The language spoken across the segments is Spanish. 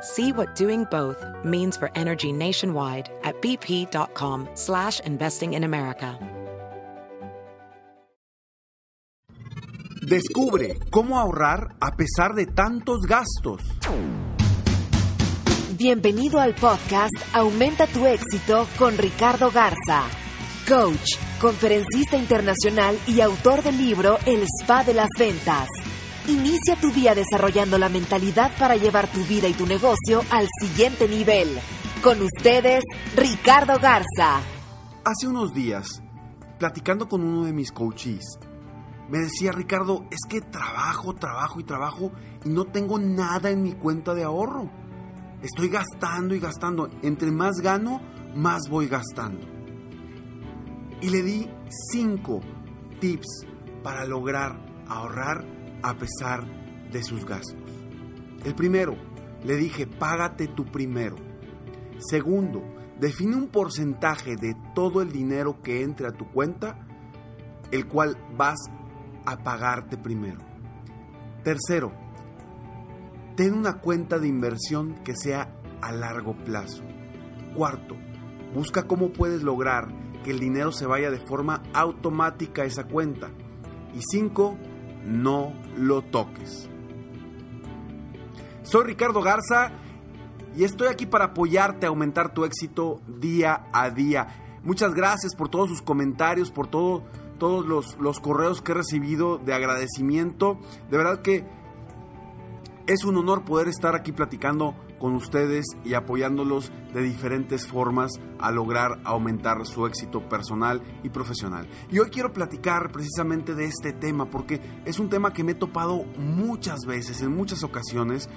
See what doing both means for energy nationwide at bp.com slash investing in America. Descubre cómo ahorrar a pesar de tantos gastos. Bienvenido al podcast Aumenta tu éxito con Ricardo Garza, coach, conferencista internacional y autor del libro El Spa de las Ventas. Inicia tu día desarrollando la mentalidad para llevar tu vida y tu negocio al siguiente nivel. Con ustedes, Ricardo Garza. Hace unos días, platicando con uno de mis coaches, me decía Ricardo, es que trabajo, trabajo y trabajo y no tengo nada en mi cuenta de ahorro. Estoy gastando y gastando. Entre más gano, más voy gastando. Y le di cinco tips para lograr ahorrar a pesar de sus gastos. El primero, le dije, págate tú primero. Segundo, define un porcentaje de todo el dinero que entre a tu cuenta, el cual vas a pagarte primero. Tercero, ten una cuenta de inversión que sea a largo plazo. Cuarto, busca cómo puedes lograr que el dinero se vaya de forma automática a esa cuenta. Y cinco, no lo toques. Soy Ricardo Garza y estoy aquí para apoyarte a aumentar tu éxito día a día. Muchas gracias por todos sus comentarios, por todo, todos los, los correos que he recibido de agradecimiento. De verdad que es un honor poder estar aquí platicando con ustedes y apoyándolos de diferentes formas a lograr aumentar su éxito personal y profesional. Y hoy quiero platicar precisamente de este tema porque es un tema que me he topado muchas veces, en muchas ocasiones,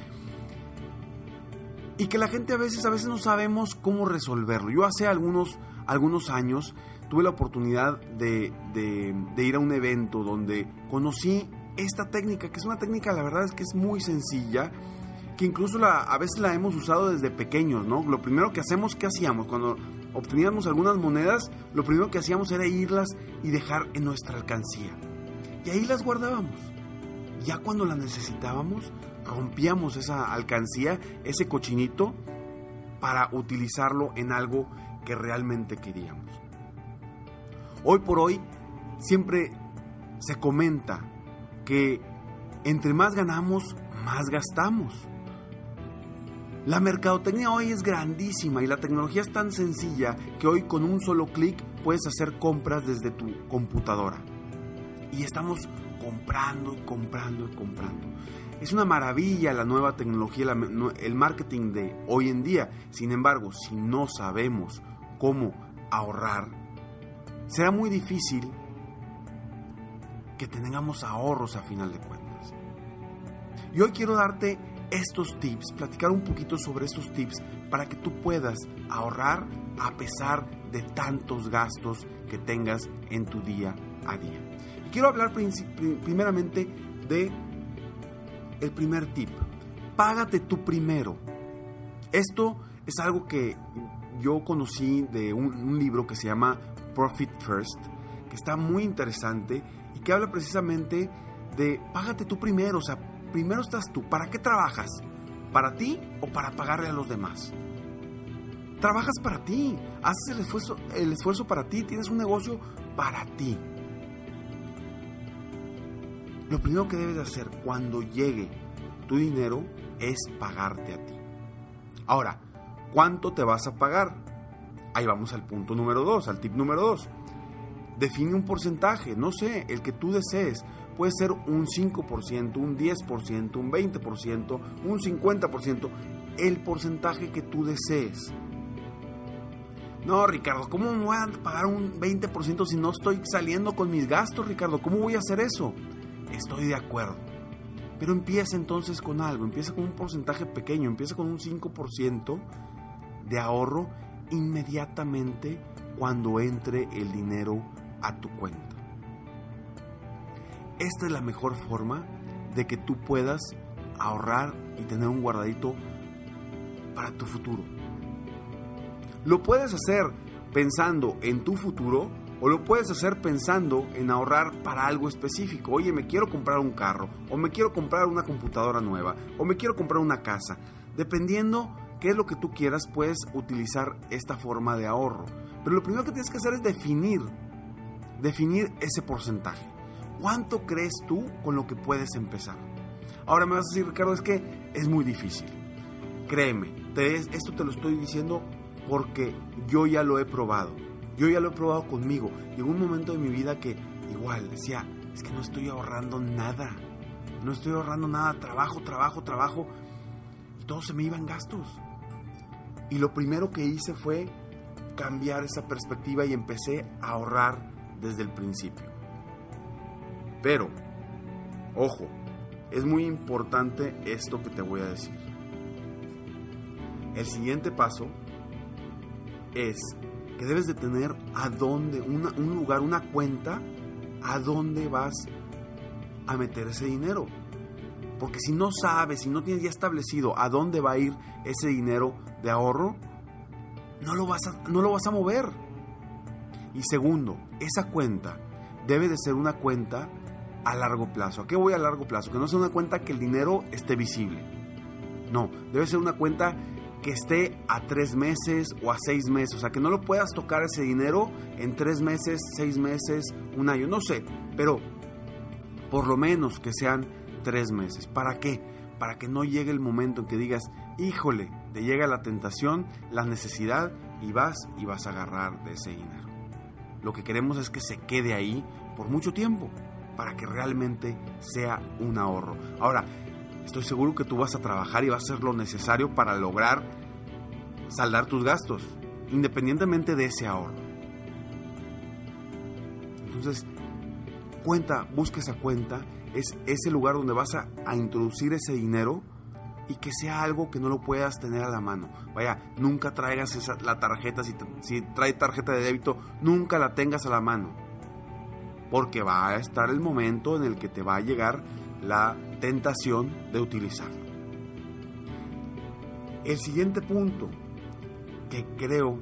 y que la gente a veces, a veces no sabemos cómo resolverlo. Yo hace algunos, algunos años tuve la oportunidad de, de, de ir a un evento donde conocí esta técnica, que es una técnica, la verdad es que es muy sencilla, que incluso a veces la hemos usado desde pequeños, ¿no? Lo primero que hacemos, ¿qué hacíamos? Cuando obteníamos algunas monedas, lo primero que hacíamos era irlas y dejar en nuestra alcancía. Y ahí las guardábamos. Ya cuando las necesitábamos, rompíamos esa alcancía, ese cochinito, para utilizarlo en algo que realmente queríamos. Hoy por hoy, siempre se comenta que entre más ganamos, más gastamos. La mercadotecnia hoy es grandísima y la tecnología es tan sencilla que hoy con un solo clic puedes hacer compras desde tu computadora. Y estamos comprando y comprando y comprando. Es una maravilla la nueva tecnología, el marketing de hoy en día. Sin embargo, si no sabemos cómo ahorrar, será muy difícil que tengamos ahorros a final de cuentas. Y hoy quiero darte estos tips, platicar un poquito sobre estos tips para que tú puedas ahorrar a pesar de tantos gastos que tengas en tu día a día. Y quiero hablar primeramente de el primer tip. Págate tú primero. Esto es algo que yo conocí de un, libro que se llama Profit First, que está muy interesante y que habla precisamente de págate tú primero, o sea, primero estás tú. ¿Para qué trabajas? ¿Para ti o para pagarle a los demás? Trabajas para ti, haces el esfuerzo, el esfuerzo para ti, tienes un negocio para ti. Lo primero que debes de hacer cuando llegue tu dinero es pagarte a ti. Ahora, ¿cuánto te vas a pagar? Ahí vamos al punto número dos, al tip número dos. define un porcentaje, no sé, el que tú desees. Puede ser un 5%, un 10%, un 20%, un 50%, el porcentaje que tú desees. No, Ricardo, ¿cómo me voy a pagar un 20% si no estoy saliendo con mis gastos, Ricardo? ¿Cómo voy a hacer eso? Estoy de acuerdo. Pero empieza entonces con algo, empieza con un porcentaje pequeño, empieza con un 5% de ahorro inmediatamente cuando entre el dinero a tu cuenta. Esta es la mejor forma de que tú puedas ahorrar y tener un guardadito para tu futuro. Lo puedes hacer pensando en tu futuro o lo puedes hacer pensando en ahorrar para algo específico. Oye, me quiero comprar un carro, o me quiero comprar una computadora nueva, o me quiero comprar una casa. Dependiendo qué es lo que tú quieras, puedes utilizar esta forma de ahorro. Pero lo primero que tienes que hacer es definir, definir ese porcentaje. ¿Cuánto crees tú con lo que puedes empezar? Ahora me vas a decir, Ricardo, es que es muy difícil. Créeme, esto te lo estoy diciendo porque yo ya lo he probado. Yo ya lo he probado conmigo. Llegó un momento de mi vida que igual decía, es que no estoy ahorrando nada. No estoy ahorrando nada. Trabajo, trabajo, trabajo. Y todo se me iba en gastos. Y lo primero que hice fue cambiar esa perspectiva y empecé a ahorrar desde el principio. Pero, ojo, es muy importante esto que te voy a decir. El siguiente paso es que debes de tener a dónde, un lugar, una cuenta, a dónde vas a meter ese dinero. Porque si no sabes, si no tienes ya establecido a dónde va a ir ese dinero de ahorro, no lo vas a, no lo vas a mover. Y segundo, esa cuenta debe de ser una cuenta a largo plazo. ¿A qué voy a largo plazo? Que no sea una cuenta que el dinero esté visible. No, debe ser una cuenta que esté a tres meses o a seis meses. O sea, que no lo puedas tocar ese dinero en tres meses, seis meses, un año. No sé, pero por lo menos que sean tres meses. ¿Para qué? Para que no llegue el momento en que digas, híjole, te llega la tentación, la necesidad y vas y vas a agarrar de ese dinero. Lo que queremos es que se quede ahí por mucho tiempo para que realmente sea un ahorro. Ahora, estoy seguro que tú vas a trabajar y vas a hacer lo necesario para lograr saldar tus gastos, independientemente de ese ahorro. Entonces, cuenta, busca esa cuenta, es ese lugar donde vas a, introducir ese dinero y que sea algo que no lo puedas tener a la mano. Vaya, nunca traigas esa, la tarjeta, si, si trae tarjeta de débito, nunca la tengas a la mano. Porque va a estar el momento en el que te va a llegar la tentación de utilizarlo. El siguiente punto que creo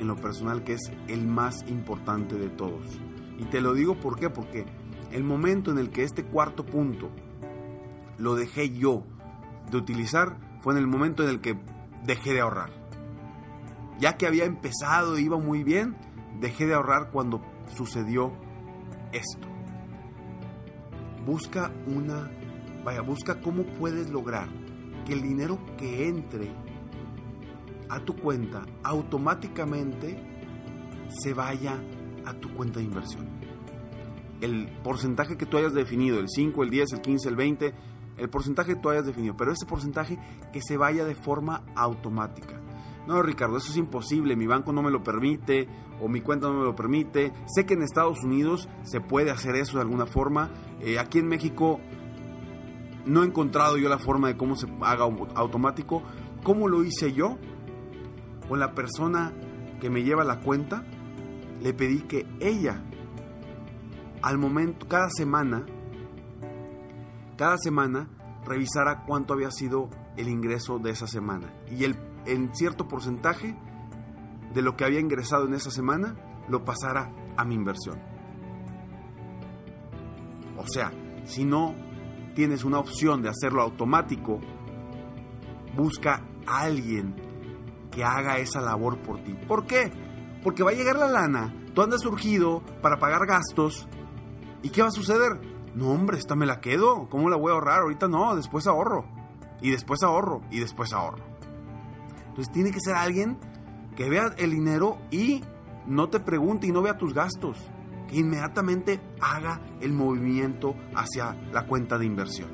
en lo personal que es el más importante de todos. Y te lo digo por qué, porque el momento en el que este cuarto punto lo dejé yo de utilizar fue en el momento en el que dejé de ahorrar. Ya que había empezado, iba muy bien, dejé de ahorrar cuando sucedió esto busca una, vaya, busca cómo puedes lograr que el dinero que entre a tu cuenta automáticamente se vaya a tu cuenta de inversión. El porcentaje que tú hayas definido, el 5, el 10, el 15, el 20, el porcentaje que tú hayas definido, pero ese porcentaje que se vaya de forma automática. No, Ricardo, eso es imposible, mi banco no me lo permite o mi cuenta no me lo permite. Sé que en Estados Unidos se puede hacer eso de alguna forma. Eh, aquí en México no he encontrado yo la forma de cómo se haga automático. ¿Cómo lo hice yo? Con la persona que me lleva la cuenta, le pedí que ella, al momento, cada semana, cada semana, revisara cuánto había sido el ingreso de esa semana. Y el en cierto porcentaje de lo que había ingresado en esa semana lo pasara a mi inversión. O sea, si no tienes una opción de hacerlo automático, busca a alguien que haga esa labor por ti. ¿Por qué? Porque va a llegar la lana, tú andas surgido para pagar gastos, ¿y qué va a suceder? No, hombre, esta me la quedo, ¿cómo la voy a ahorrar? Ahorita no, después ahorro, y después ahorro, y después ahorro. Entonces tiene que ser alguien que vea el dinero y no te pregunte y no vea tus gastos. que inmediatamente haga el movimiento hacia la cuenta de inversión.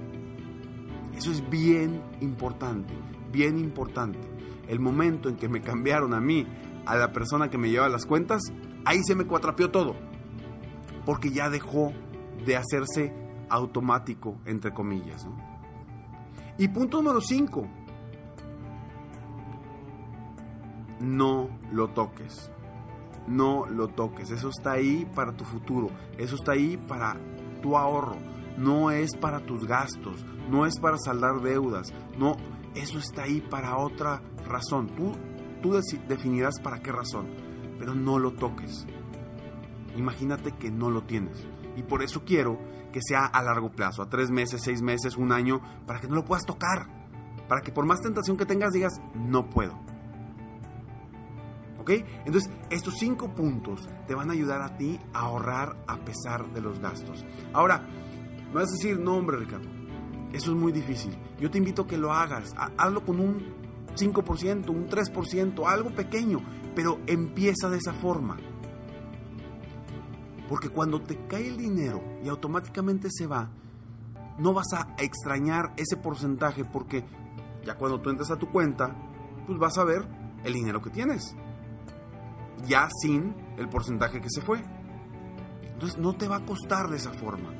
Eso es bien importante, bien importante. El momento en que me cambiaron a mí, a la persona que me lleva las cuentas, ahí se me cuatrapeó todo. Porque ya dejó de hacerse automático, entre comillas. Y punto número 5. No lo toques. No lo toques. Eso está ahí para tu futuro. Eso está ahí para tu ahorro. No es para tus gastos. No es para saldar deudas. No, eso está ahí para otra razón. Tú, tú definirás para qué razón. Pero no lo toques. Imagínate que no lo tienes. Y por eso quiero que sea a largo plazo, a tres meses, seis meses, un año, para que no lo puedas tocar. Para que por más tentación que tengas digas, no puedo. ¿Ok? Entonces, estos cinco puntos te van a ayudar a ti a ahorrar a pesar de los gastos. Ahora, me vas a decir, no hombre Ricardo, eso es muy difícil. Yo te invito a que lo hagas. Hazlo con un 5%, un 3%, algo pequeño, pero empieza de esa forma. Porque cuando te cae el dinero y automáticamente se va, no vas a extrañar ese porcentaje porque ya cuando tú entres a tu cuenta, pues vas a ver el dinero que tienes. Ya sin el porcentaje que se fue. Entonces no te va a costar de esa forma.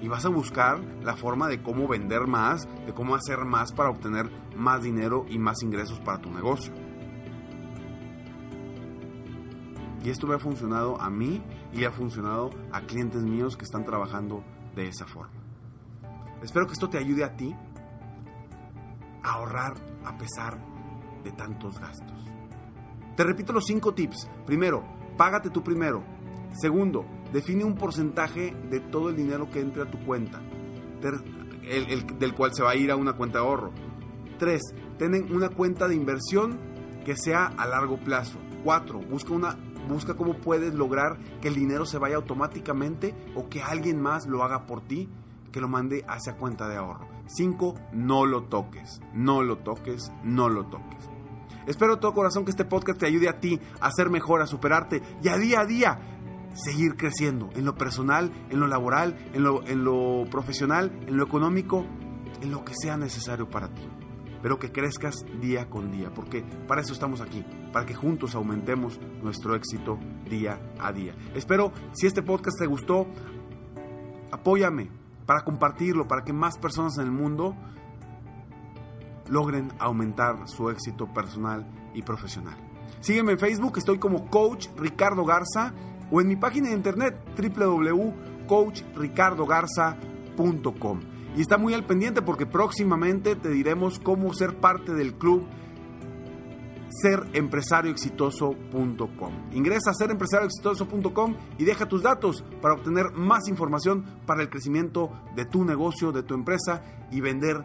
Y vas a buscar la forma de cómo vender más, de cómo hacer más para obtener más dinero y más ingresos para tu negocio. Y esto me ha funcionado a mí y ha funcionado a clientes míos que están trabajando de esa forma. Espero que esto te ayude a ti a ahorrar a pesar de tantos gastos. Te repito los cinco tips. Primero, págate tú primero. Segundo, define un porcentaje de todo el dinero que entre a tu cuenta, del cual se va a ir a una cuenta de ahorro. Tres, ten una cuenta de inversión que sea a largo plazo. Cuatro, busca una Busca cómo puedes lograr que el dinero se vaya automáticamente o que alguien más lo haga por ti, que lo mande hacia cuenta de ahorro. 5. No lo toques, no lo toques, no lo toques. Espero de todo corazón que este podcast te ayude a ti a ser mejor, a superarte y a día a día seguir creciendo en lo personal, en lo laboral, en lo, en lo profesional, en lo económico, en lo que sea necesario para ti pero que crezcas día con día, porque para eso estamos aquí, para que juntos aumentemos nuestro éxito día a día. Espero, si este podcast te gustó, apóyame para compartirlo, para que más personas en el mundo logren aumentar su éxito personal y profesional. Sígueme en Facebook, estoy como Coach Ricardo Garza o en mi página de internet www.coachricardogarza.com y está muy al pendiente porque próximamente te diremos cómo ser parte del club serempresarioexitoso.com. Ingresa a serempresarioexitoso.com y deja tus datos para obtener más información para el crecimiento de tu negocio, de tu empresa y vender